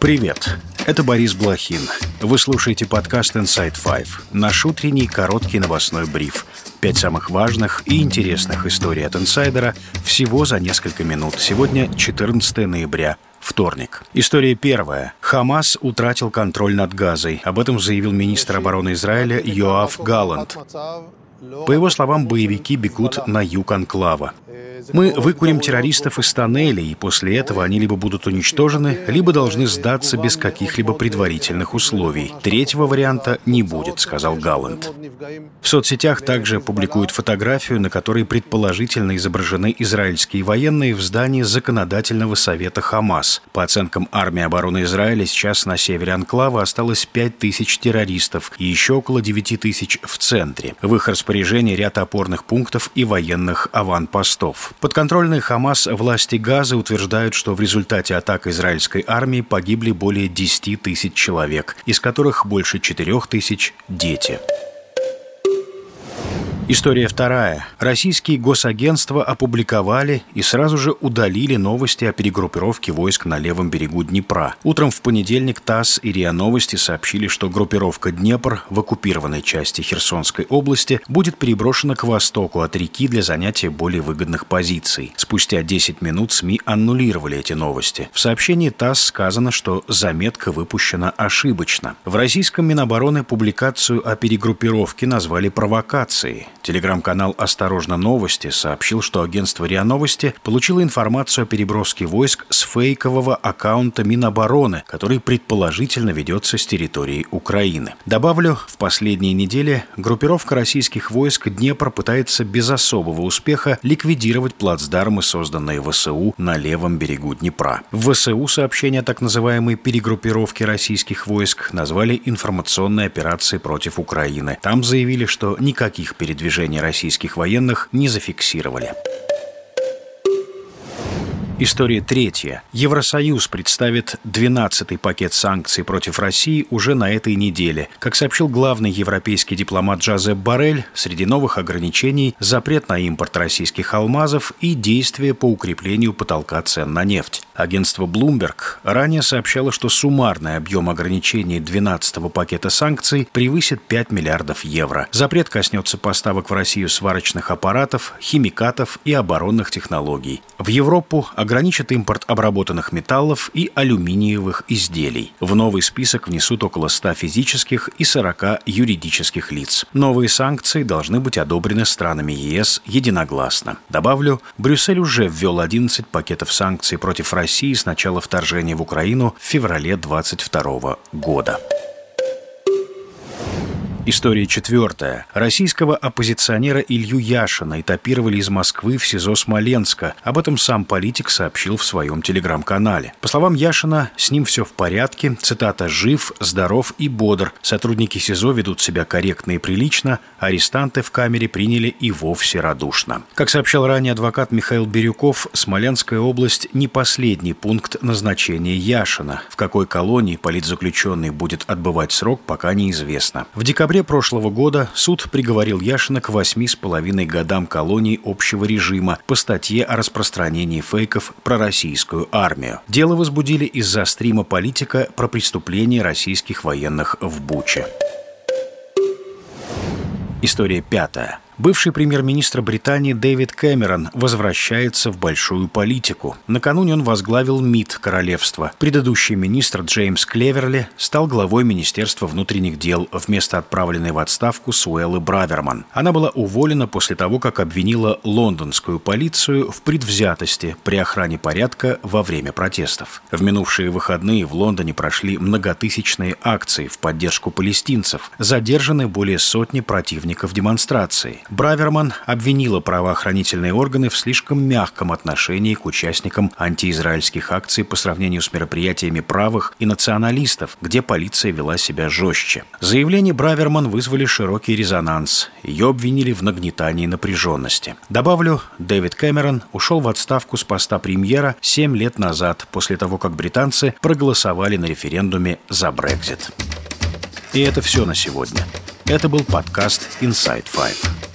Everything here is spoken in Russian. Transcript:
Привет, это Борис Блохин. Вы слушаете подкаст Inside Five, наш утренний короткий новостной бриф. Пять самых важных и интересных историй от инсайдера всего за несколько минут. Сегодня 14 ноября, вторник. История первая. Хамас утратил контроль над Газой. Об этом заявил министр обороны Израиля Йоав Галланд. По его словам, боевики бегут на юг Анклава. Мы выкурим террористов из тоннелей, и после этого они либо будут уничтожены, либо должны сдаться без каких-либо предварительных условий. Третьего варианта не будет, сказал Галланд. В соцсетях также публикуют фотографию, на которой предположительно изображены израильские военные в здании законодательного совета Хамас. По оценкам армии обороны Израиля, сейчас на севере Анклава осталось 5 тысяч террористов и еще около 9 тысяч в центре. В их распоряжении ряд опорных пунктов и военных аванпостов. Подконтрольные Хамас власти Газы утверждают, что в результате атак израильской армии погибли более 10 тысяч человек, из которых больше 4 тысяч – дети. История вторая. Российские госагентства опубликовали и сразу же удалили новости о перегруппировке войск на левом берегу Днепра. Утром в понедельник ТАСС и РИА Новости сообщили, что группировка Днепр в оккупированной части Херсонской области будет переброшена к востоку от реки для занятия более выгодных позиций. Спустя 10 минут СМИ аннулировали эти новости. В сообщении ТАСС сказано, что заметка выпущена ошибочно. В российском Минобороны публикацию о перегруппировке назвали провокацией. Телеграм-канал «Осторожно новости» сообщил, что агентство РИА Новости получило информацию о переброске войск с фейкового аккаунта Минобороны, который предположительно ведется с территории Украины. Добавлю, в последние недели группировка российских войск Днепр пытается без особого успеха ликвидировать плацдармы, созданные ВСУ на левом берегу Днепра. В ВСУ сообщение о так называемой перегруппировке российских войск назвали информационной операцией против Украины. Там заявили, что никаких передвижений передвижения российских военных не зафиксировали. История третья. Евросоюз представит 12-й пакет санкций против России уже на этой неделе. Как сообщил главный европейский дипломат Джозеп Барель, среди новых ограничений запрет на импорт российских алмазов и действия по укреплению потолка цен на нефть. Агентство Bloomberg ранее сообщало, что суммарный объем ограничений 12-го пакета санкций превысит 5 миллиардов евро. Запрет коснется поставок в Россию сварочных аппаратов, химикатов и оборонных технологий. В Европу ограничат импорт обработанных металлов и алюминиевых изделий. В новый список внесут около 100 физических и 40 юридических лиц. Новые санкции должны быть одобрены странами ЕС единогласно. Добавлю, Брюссель уже ввел 11 пакетов санкций против России с начала вторжения в Украину в феврале 2022 года. История четвертая. Российского оппозиционера Илью Яшина этапировали из Москвы в СИЗО Смоленска. Об этом сам политик сообщил в своем телеграм-канале. По словам Яшина, с ним все в порядке. Цитата «Жив, здоров и бодр. Сотрудники СИЗО ведут себя корректно и прилично. Арестанты в камере приняли и вовсе радушно». Как сообщал ранее адвокат Михаил Бирюков, Смоленская область не последний пункт назначения Яшина. В какой колонии политзаключенный будет отбывать срок, пока неизвестно. В декабре декабре прошлого года суд приговорил Яшина к восьми с половиной годам колонии общего режима по статье о распространении фейков про российскую армию. Дело возбудили из-за стрима политика про преступления российских военных в Буче. История пятая. Бывший премьер-министр Британии Дэвид Кэмерон возвращается в большую политику. Накануне он возглавил МИД королевства. Предыдущий министр Джеймс Клеверли стал главой Министерства внутренних дел вместо отправленной в отставку Суэллы Браверман. Она была уволена после того, как обвинила лондонскую полицию в предвзятости при охране порядка во время протестов. В минувшие выходные в Лондоне прошли многотысячные акции в поддержку палестинцев. Задержаны более сотни противников демонстрации. Браверман обвинила правоохранительные органы в слишком мягком отношении к участникам антиизраильских акций по сравнению с мероприятиями правых и националистов, где полиция вела себя жестче. Заявление Браверман вызвали широкий резонанс. Ее обвинили в нагнетании напряженности. Добавлю, Дэвид Кэмерон ушел в отставку с поста премьера 7 лет назад, после того, как британцы проголосовали на референдуме за Брекзит. И это все на сегодня. Это был подкаст Inside Five.